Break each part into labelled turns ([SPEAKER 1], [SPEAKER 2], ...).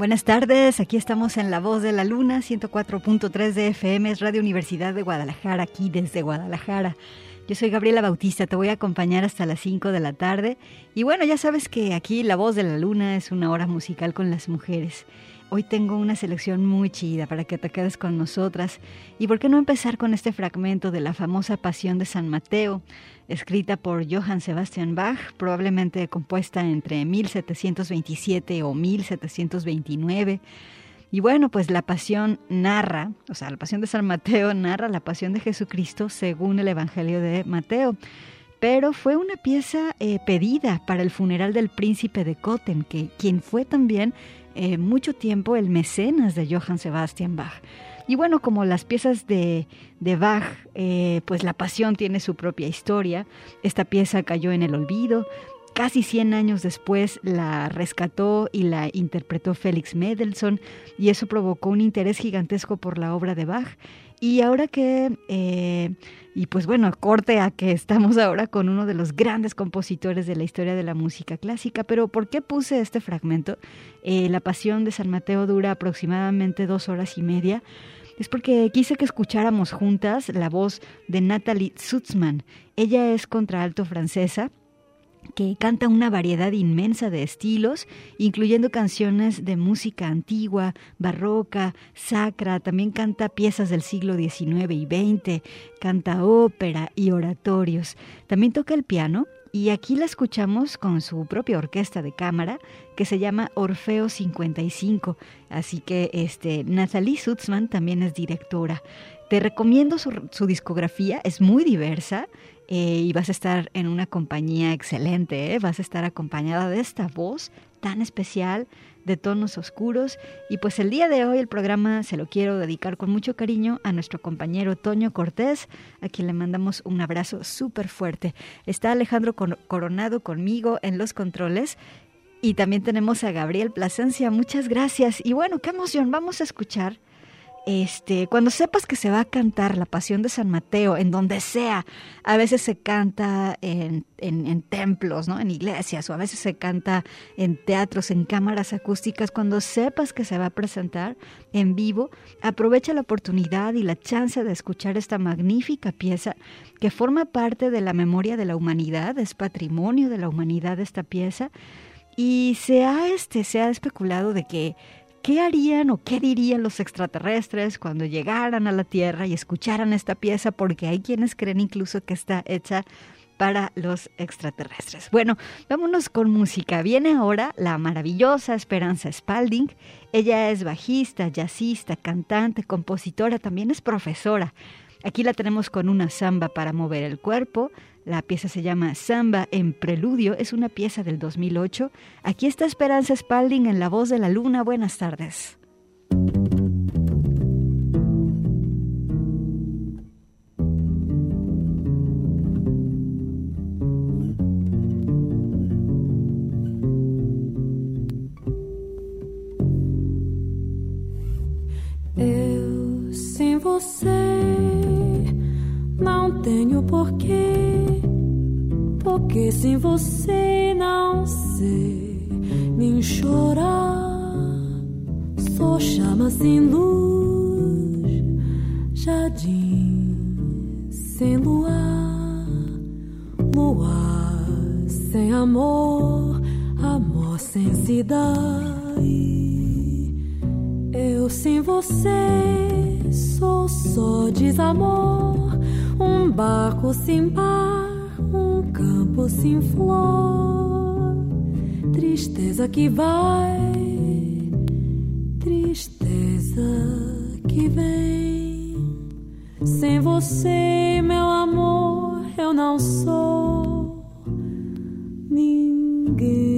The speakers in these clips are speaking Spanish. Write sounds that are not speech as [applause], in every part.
[SPEAKER 1] Buenas tardes, aquí estamos en La Voz de la Luna, 104.3 de FM, es Radio Universidad de Guadalajara, aquí desde Guadalajara. Yo soy Gabriela Bautista, te voy a acompañar hasta las 5 de la tarde. Y bueno, ya sabes que aquí La Voz de la Luna es una hora musical con las mujeres. Hoy tengo una selección muy chida para que te quedes con nosotras. ¿Y por qué no empezar con este fragmento de la famosa Pasión de San Mateo? Escrita por Johann Sebastian Bach, probablemente compuesta entre 1727 o 1729. Y bueno, pues la pasión narra, o sea, la pasión de San Mateo [laughs] narra la pasión de Jesucristo según el Evangelio de Mateo. Pero fue una pieza eh, pedida para el funeral del príncipe de Cotten, que, quien fue también eh, mucho tiempo el mecenas de Johann Sebastian Bach. Y bueno, como las piezas de, de Bach, eh, pues la pasión tiene su propia historia. Esta pieza cayó en el olvido. Casi 100 años después la rescató y la interpretó Félix Mendelssohn y eso provocó un interés gigantesco por la obra de Bach. Y ahora que, eh, y pues bueno, corte a que estamos ahora con uno de los grandes compositores de la historia de la música clásica, pero ¿por qué puse este fragmento? Eh, la Pasión de San Mateo dura aproximadamente dos horas y media es porque quise que escucháramos juntas la voz de Natalie Sutzman. Ella es contraalto francesa que canta una variedad inmensa de estilos, incluyendo canciones de música antigua, barroca, sacra, también canta piezas del siglo XIX y XX, canta ópera y oratorios. También toca el piano y aquí la escuchamos con su propia orquesta de cámara que se llama Orfeo 55. Así que este, Nathalie Sutzman también es directora. Te recomiendo su, discografía, es muy diversa eh, y vas a estar en una compañía excelente. ¿eh? Vas a estar acompañada de esta voz tan especial de tonos oscuros. Y pues el día de hoy el programa se lo quiero dedicar con mucho cariño a nuestro compañero Toño Cortés, a quien le mandamos un abrazo súper fuerte. Está Alejandro Coronado conmigo en los controles. Y también tenemos a Gabriel Plasencia. Muchas gracias. Y bueno, qué emoción. Vamos a escuchar este, cuando sepas que se va a cantar la Pasión de San Mateo, en donde sea, a veces se canta en, en, templos, ¿no? en iglesias, o a veces se canta en teatros, en cámaras acústicas, cuando sepas que se va a presentar en vivo, aprovecha la oportunidad y la chance de escuchar esta magnífica pieza que forma parte de la memoria de la humanidad, es patrimonio de la humanidad esta pieza, y se ha, este, se ha especulado de que ¿Qué harían o qué dirían los extraterrestres cuando llegaran a la Tierra y escucharan esta pieza? Porque hay quienes creen incluso que está hecha para los extraterrestres. Bueno, vámonos con música. Viene ahora la maravillosa Esperanza Spalding. Ella es bajista, jazzista, cantante, compositora, también es profesora. Aquí la tenemos con una samba para mover el cuerpo. La pieza se llama Samba en Preludio, es una pieza del 2008. Aquí está Esperanza Spalding en La Voz de la Luna. Buenas tardes.
[SPEAKER 2] Você não sei nem chorar. Só chama sem luz, jardim sem luar, luar sem amor, amor sem cidade. Eu sem você sou só desamor um barco sem par, doce flor, tristeza que vai, tristeza que vem. Sem você, meu amor, eu não sou ninguém.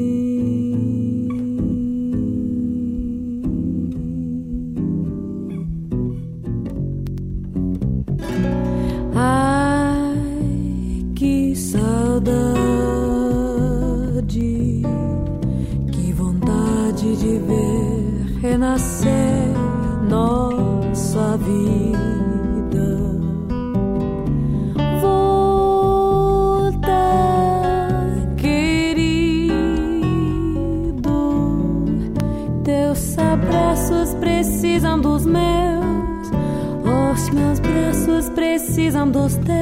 [SPEAKER 2] renascer nossa vida. Volta, querido, teus abraços precisam dos meus, os meus braços precisam dos teus.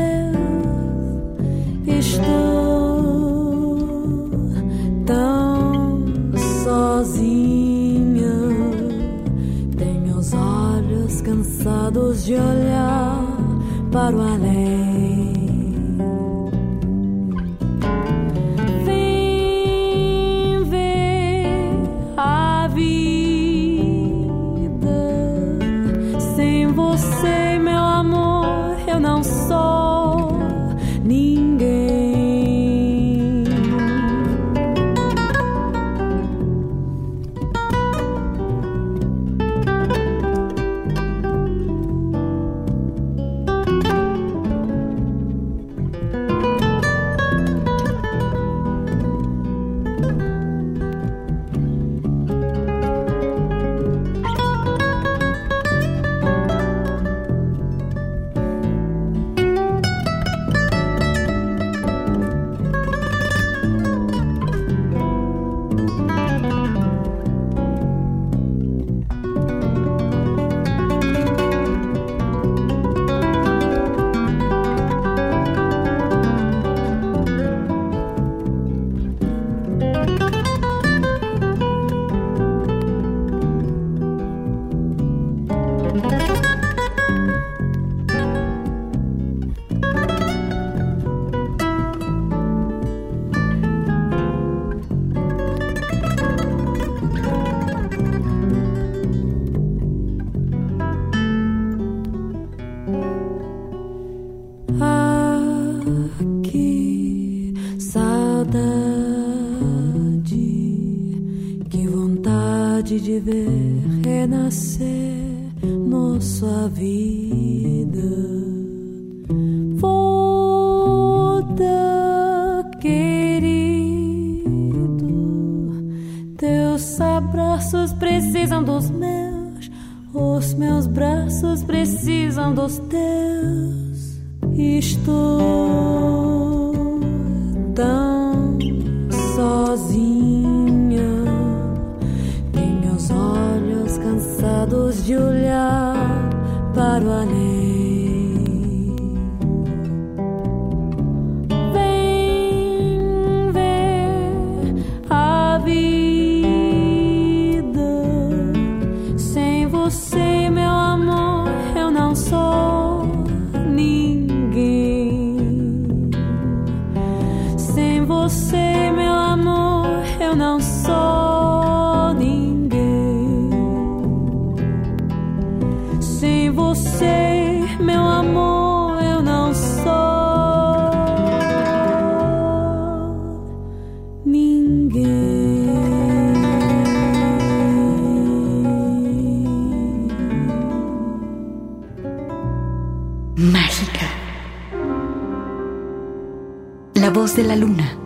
[SPEAKER 2] de
[SPEAKER 1] la luna.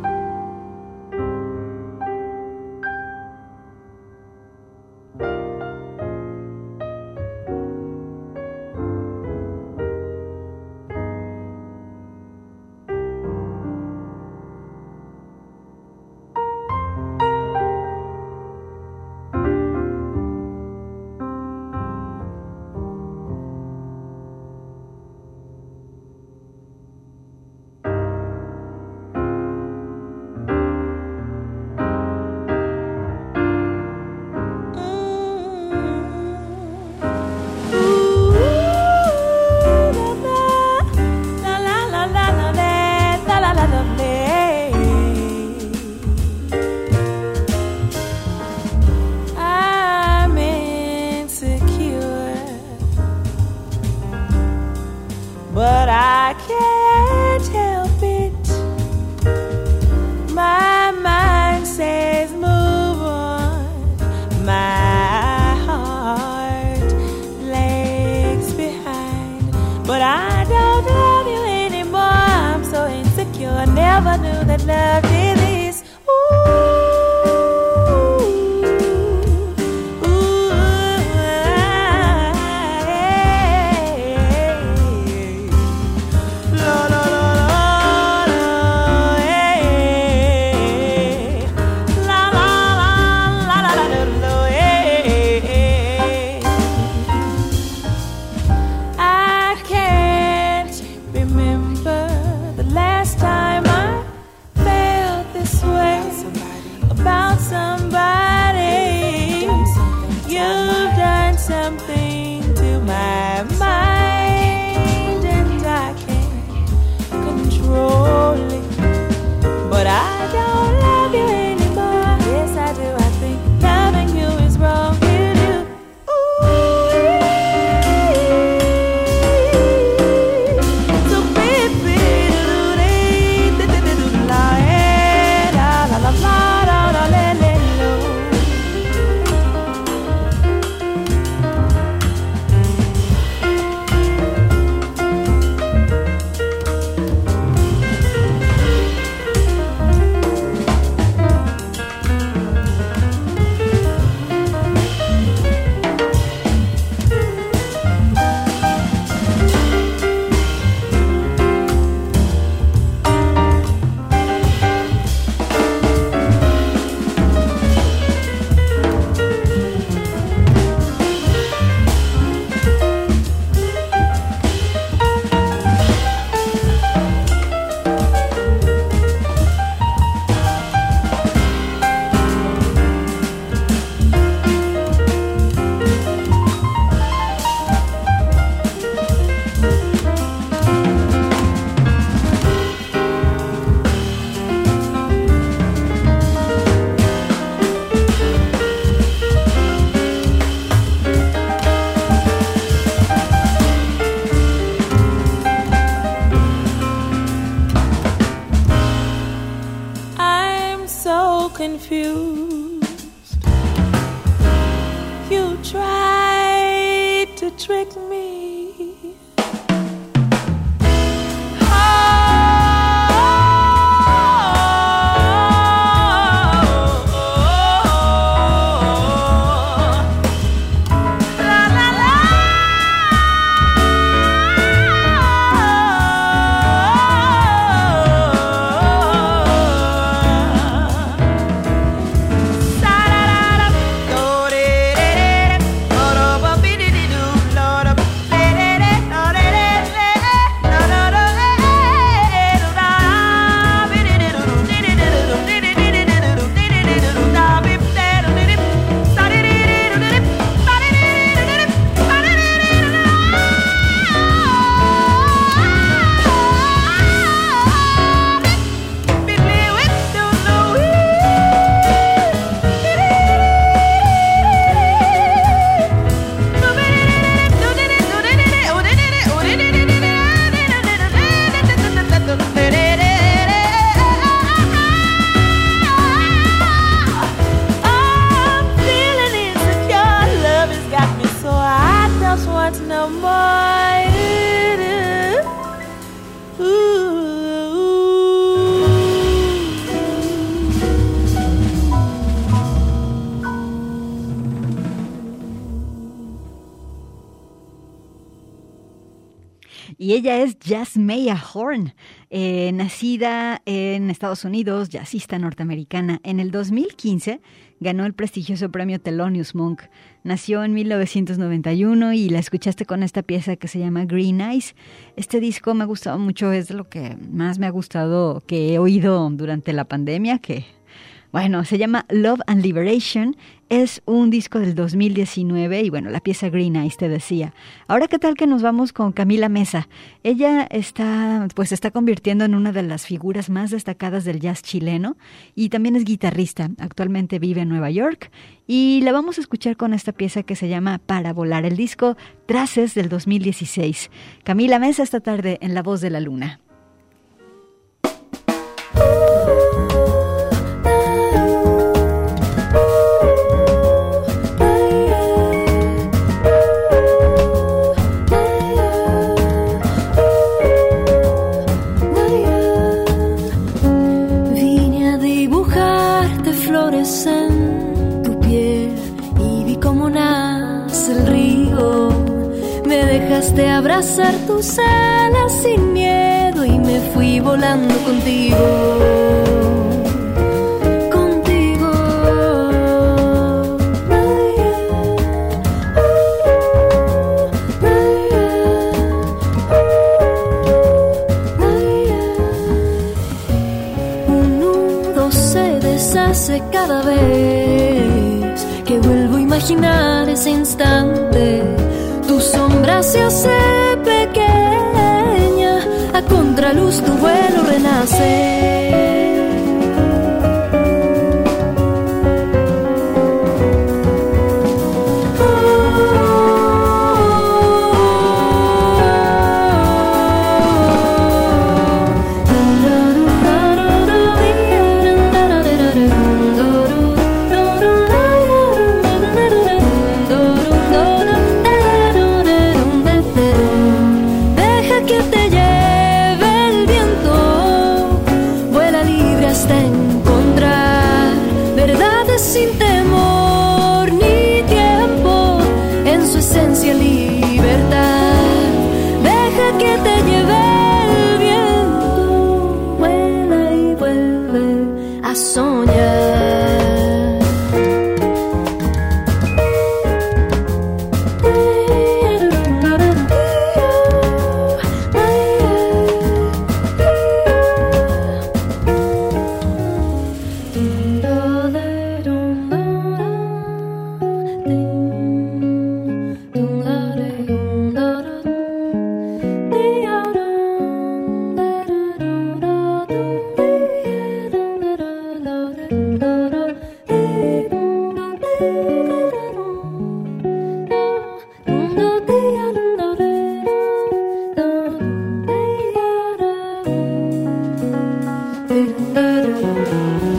[SPEAKER 1] Ella es Jasmaya Horn, eh, nacida en Estados Unidos, jazzista norteamericana. En el 2015 ganó el prestigioso premio Thelonious Monk. Nació en 1991 y la escuchaste con esta pieza que se llama Green Eyes. Este disco me ha gustado mucho, es lo que más me ha gustado que he oído durante la pandemia, que bueno, se llama Love and Liberation. Es un disco del 2019 y bueno, la pieza Green Eyes te decía. Ahora, ¿qué tal que nos vamos con Camila Mesa? Ella está, pues, se está convirtiendo en una de las figuras más destacadas del jazz chileno y también es guitarrista. Actualmente vive en Nueva York y la vamos a escuchar con esta pieza que se llama Para volar, el disco Traces del 2016. Camila Mesa esta tarde en La Voz de la Luna.
[SPEAKER 2] Dejaste abrazar tus alas sin miedo y me fui volando contigo. cada vez que vuelvo a imaginar ese instante. Se hace pequeña, a contraluz tu vuelo renace. Música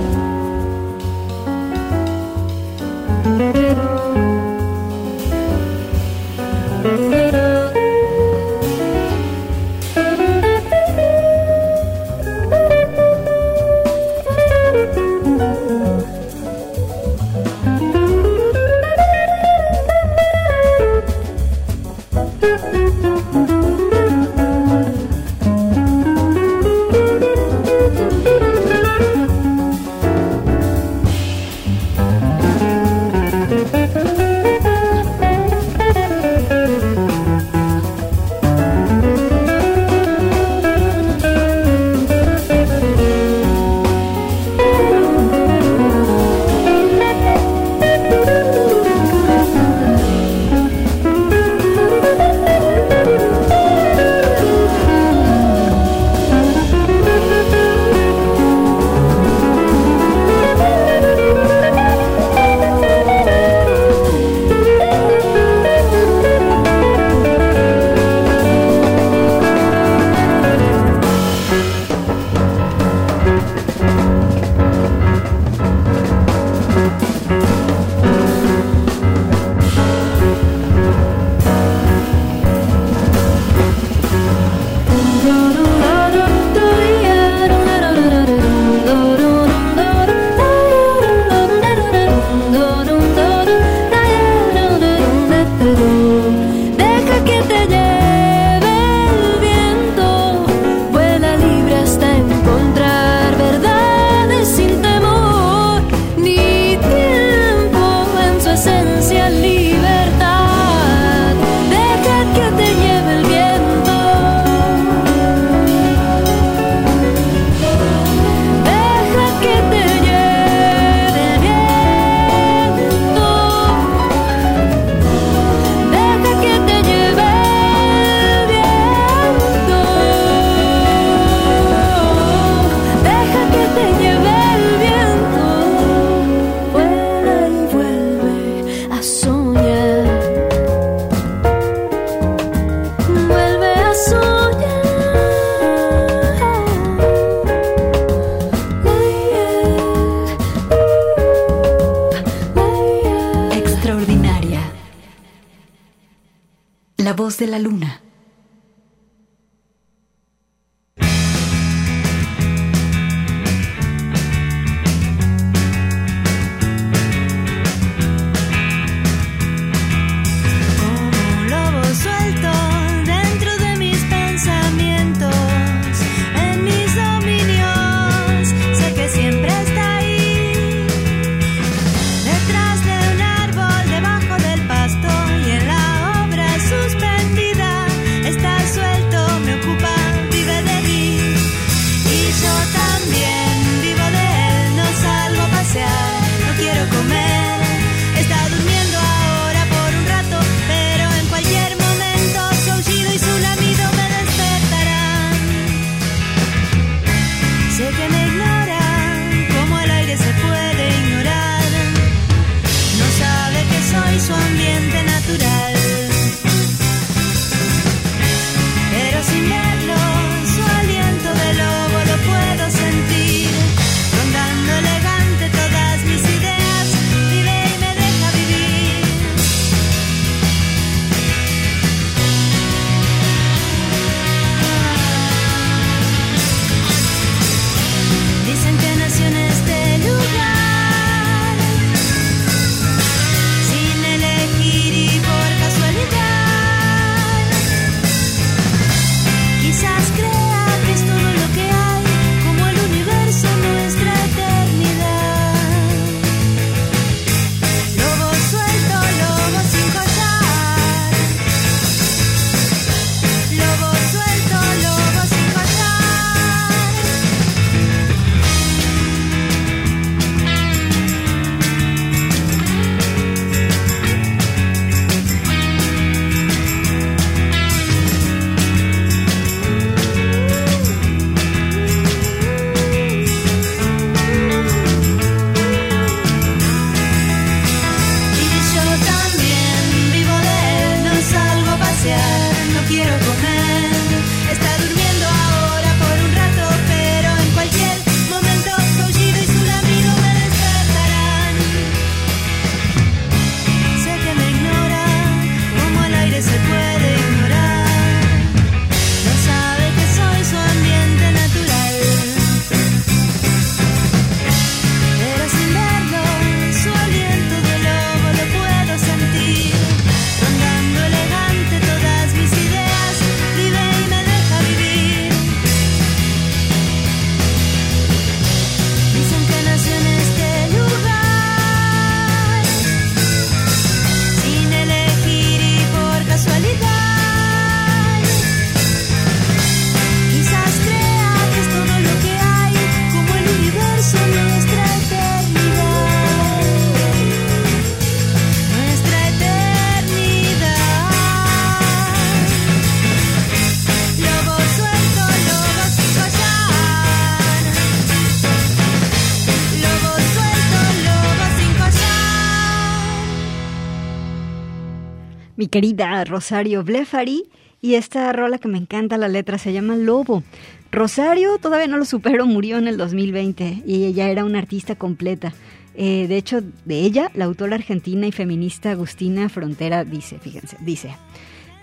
[SPEAKER 2] Rosario Blefari. Y esta rola que me encanta la letra se llama Lobo. Rosario todavía no lo supero, [laughs] murió en el 2020 y ella era una artista completa. Eh, de hecho, de ella, la autora argentina y feminista Agustina Frontera dice, fíjense, dice,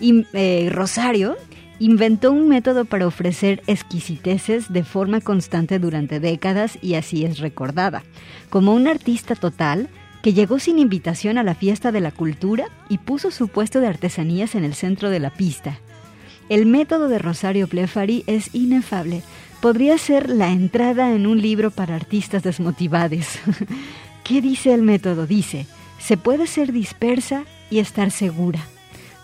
[SPEAKER 2] eh, Rosario inventó un método para ofrecer exquisiteces de forma constante durante décadas y así es recordada, como una artista total que llegó sin invitación a la fiesta de la cultura y puso su puesto de artesanías en el centro de la pista. El método de Rosario Plefari es inefable. Podría ser la entrada en un libro para artistas desmotivados. [laughs] ¿Qué dice el método? Dice, se puede ser dispersa y estar segura.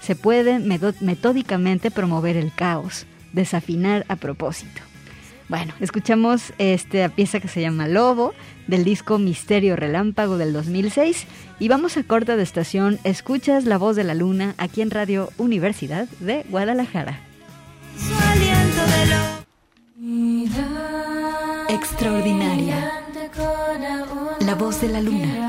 [SPEAKER 2] Se puede metódicamente promover el caos, desafinar a propósito. Bueno, escuchamos esta pieza que se llama Lobo del disco Misterio Relámpago del 2006 y vamos a corta de estación. Escuchas La Voz de la Luna aquí en Radio Universidad de Guadalajara. Extraordinaria. La Voz de la Luna.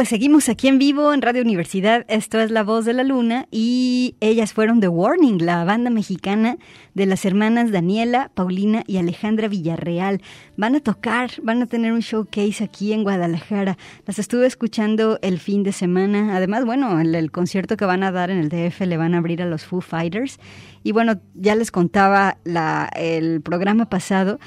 [SPEAKER 1] Pues seguimos aquí en vivo en Radio Universidad. Esto es La Voz de la Luna y ellas fueron The Warning, la banda mexicana de las hermanas Daniela, Paulina y Alejandra Villarreal. Van a tocar, van a tener un showcase aquí en Guadalajara. Las estuve escuchando el fin de semana. Además, bueno, el, concierto que van a dar en el DF le van a abrir a los Foo Fighters. Y bueno, ya les contaba el programa pasado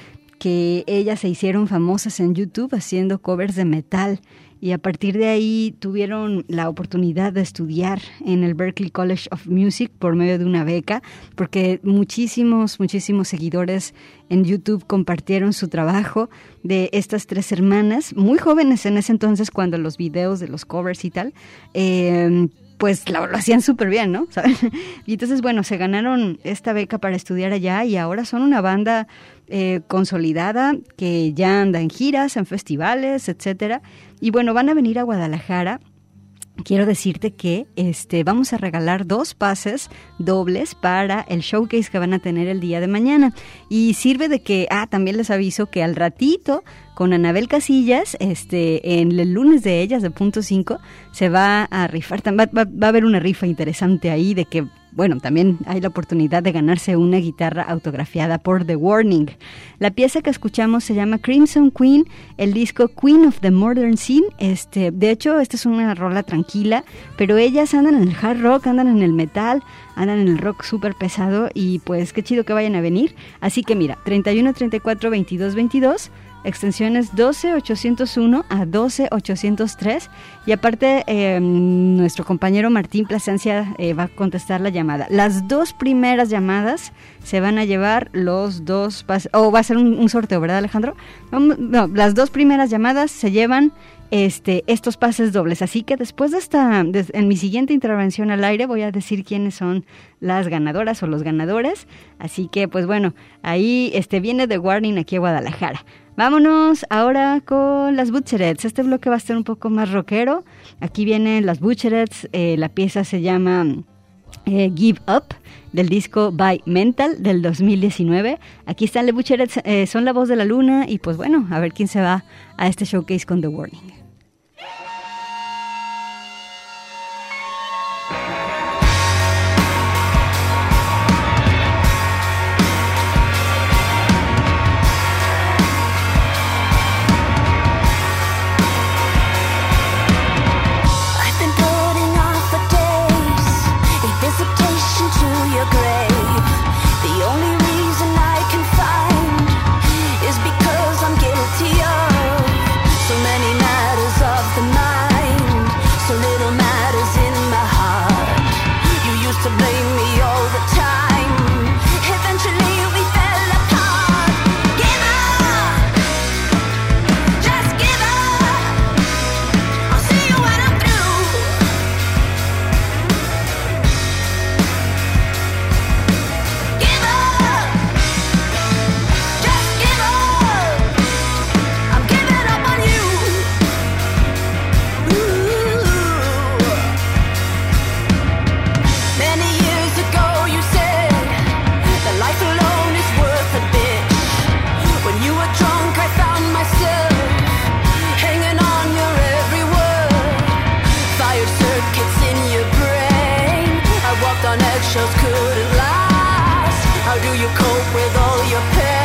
[SPEAKER 1] que ellas se hicieron famosas en YouTube haciendo covers de metal. Y a partir de ahí tuvieron la oportunidad de estudiar en el Berklee College of Music por medio de una beca, porque muchísimos, muchísimos seguidores en YouTube compartieron su trabajo de estas tres hermanas, muy jóvenes en ese entonces cuando los videos de los covers y tal, eh, pues lo, hacían súper bien, ¿no? [laughs] Y entonces, bueno, se ganaron esta beca para estudiar allá y ahora son una banda eh, consolidada que ya anda en giras, en festivales, etcétera. Y bueno, van a venir a Guadalajara quiero decirte que este vamos a regalar dos pases dobles para el showcase que van a tener el día de mañana. Y sirve de que ah también les aviso que al ratito con Anabel Casillas este en el lunes de ellas de punto 5 se va a rifar va, va, va a haber una rifa interesante ahí de que bueno, también hay la oportunidad de ganarse una guitarra autografiada por The Warning. La pieza que escuchamos se llama Crimson Queen, el disco Queen of the Modern Scene. Este, de hecho, esta es una rola tranquila, pero ellas andan en el hard rock, andan en el metal, andan en el rock súper pesado y pues qué chido que vayan a venir. Así que mira, 31 34 22 22 extensiones 12801 a 12803 y aparte eh, nuestro compañero Martín Plasencia eh, va a contestar la llamada. Las dos primeras llamadas se van a llevar los dos o va a ser un, un sorteo, ¿verdad Alejandro? No, las dos primeras llamadas se llevan este, estos pases dobles. Así que después de esta, en mi siguiente intervención al aire voy a decir quiénes son las ganadoras o los ganadores. Así que, pues bueno, ahí este, viene The Warning aquí a Guadalajara. Vámonos ahora con las Butcherets. Este bloque va a estar un poco más rockero. Aquí vienen las Butcherets. Eh, la pieza se llama eh, Give Up del disco By Mental del 2019. Aquí están las Butcherets, eh, son la voz de la luna y pues bueno, a ver quién se va a este showcase con The Warning.
[SPEAKER 3] cope with all your pain.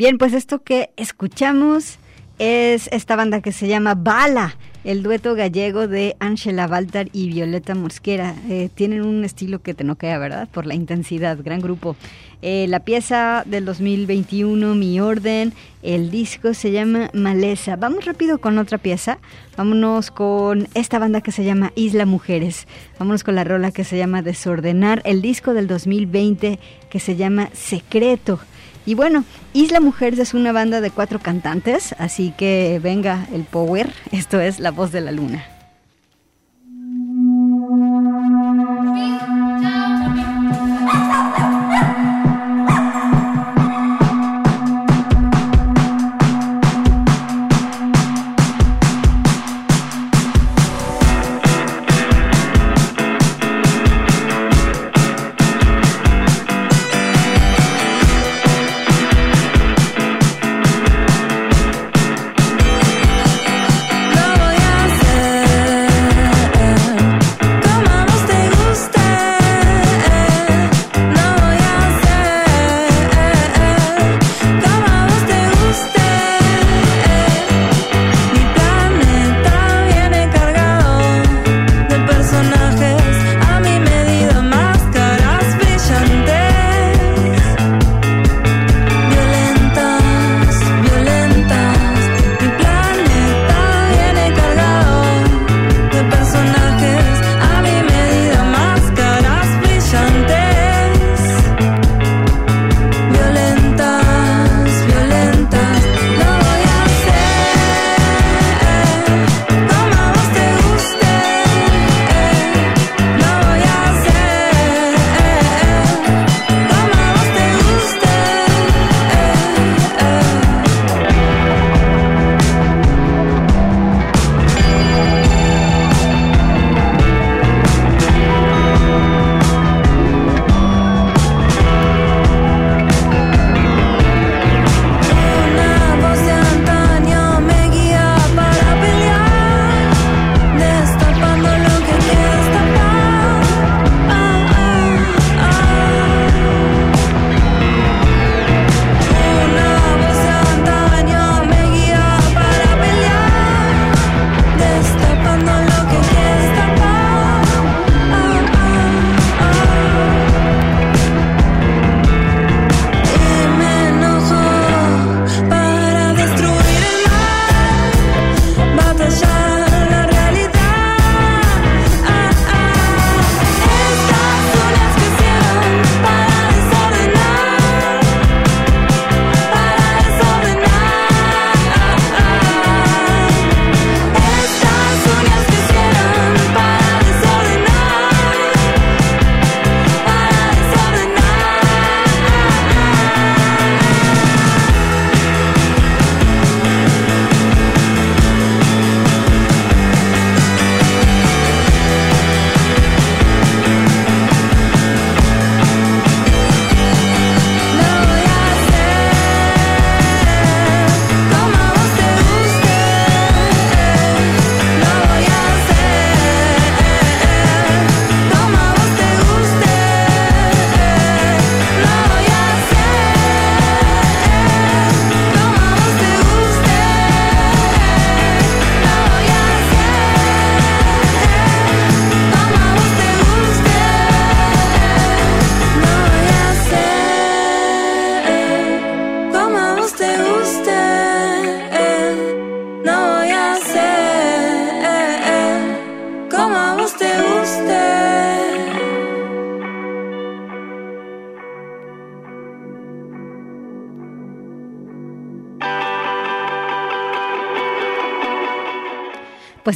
[SPEAKER 1] Bien, pues esto que escuchamos es esta banda que se llama Bala, el dueto gallego de Ángela Baltar y Violeta Mosquera. Eh, tienen un estilo que te no queda, ¿verdad? Por la intensidad, gran grupo. Eh, la pieza del 2021, Mi Orden, el disco se llama Maleza. Vamos rápido con otra pieza. Vámonos con esta banda que se llama Isla Mujeres. Vámonos con la rola que se llama Desordenar, el disco del 2020 que se llama Secreto. Y bueno, Isla Mujeres es una banda de cuatro cantantes, así que venga el power, [laughs] esto es La Voz de la Luna.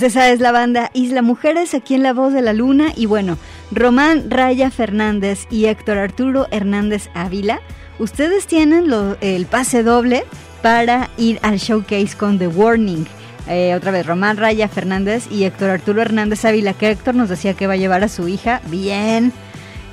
[SPEAKER 1] Esa es la banda Isla Mujeres aquí en La Voz de la Luna y bueno, Román Raya Fernández y Héctor Arturo Hernández Ávila, ustedes tienen el pase doble para ir al showcase con The Warning. Eh, otra vez, Román Raya Fernández y Héctor Arturo Hernández Ávila, que Héctor nos decía que va a llevar a su hija. Bien.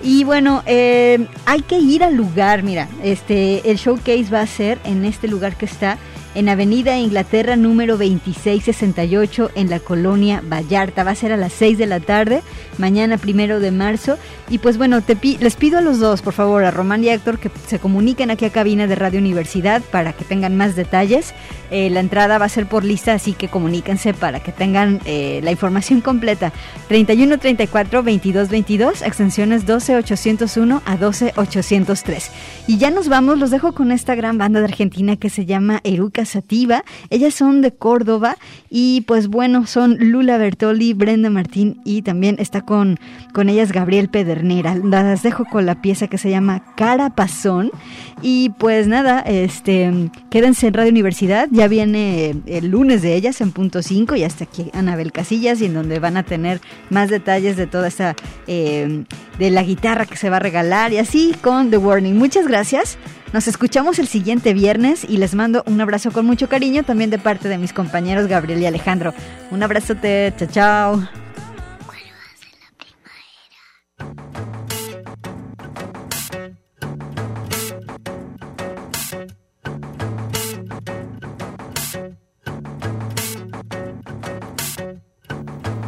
[SPEAKER 1] Y bueno, eh, hay que ir al lugar, mira, este, el showcase va a ser en este lugar que está en Avenida Inglaterra número 2668 en la colonia Vallarta. Va a ser a las 6 de la tarde, mañana primero de marzo. Y pues bueno, te les pido a los dos, por favor, a Román y a Héctor, que se comuniquen aquí a cabina de Radio Universidad para que tengan más detalles. Eh, la entrada va a ser por lista, así que comuníquense para que tengan eh, la información completa. 31 34 22 22, extensiones 12 801 a 12 803. Y ya nos vamos, los dejo con esta gran banda de Argentina que se llama Eruca Sativa. Ellas son de Córdoba y pues bueno, son Lula Bertoli, Brenda Martín y también está con, con ellas Gabriel Pedernera. Las dejo con la pieza que se llama Carapazón. Y pues nada, este, quédense en Radio Universidad. Ya viene el lunes de ellas en punto 5 y hasta aquí Anabel Casillas y en donde van a tener más detalles de toda esa, eh, de la guitarra que se va a regalar y así con The Warning. Muchas gracias. Nos escuchamos el siguiente viernes y les mando un abrazo con mucho cariño también de parte de mis compañeros Gabriel y Alejandro. Un abrazote, chao, chao.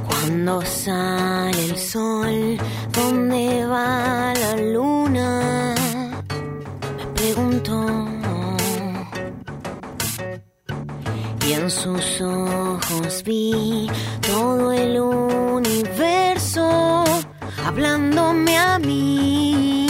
[SPEAKER 4] Cuando sale el sol, ¿dónde va la luna? Y en sus ojos vi todo el universo hablándome a mí.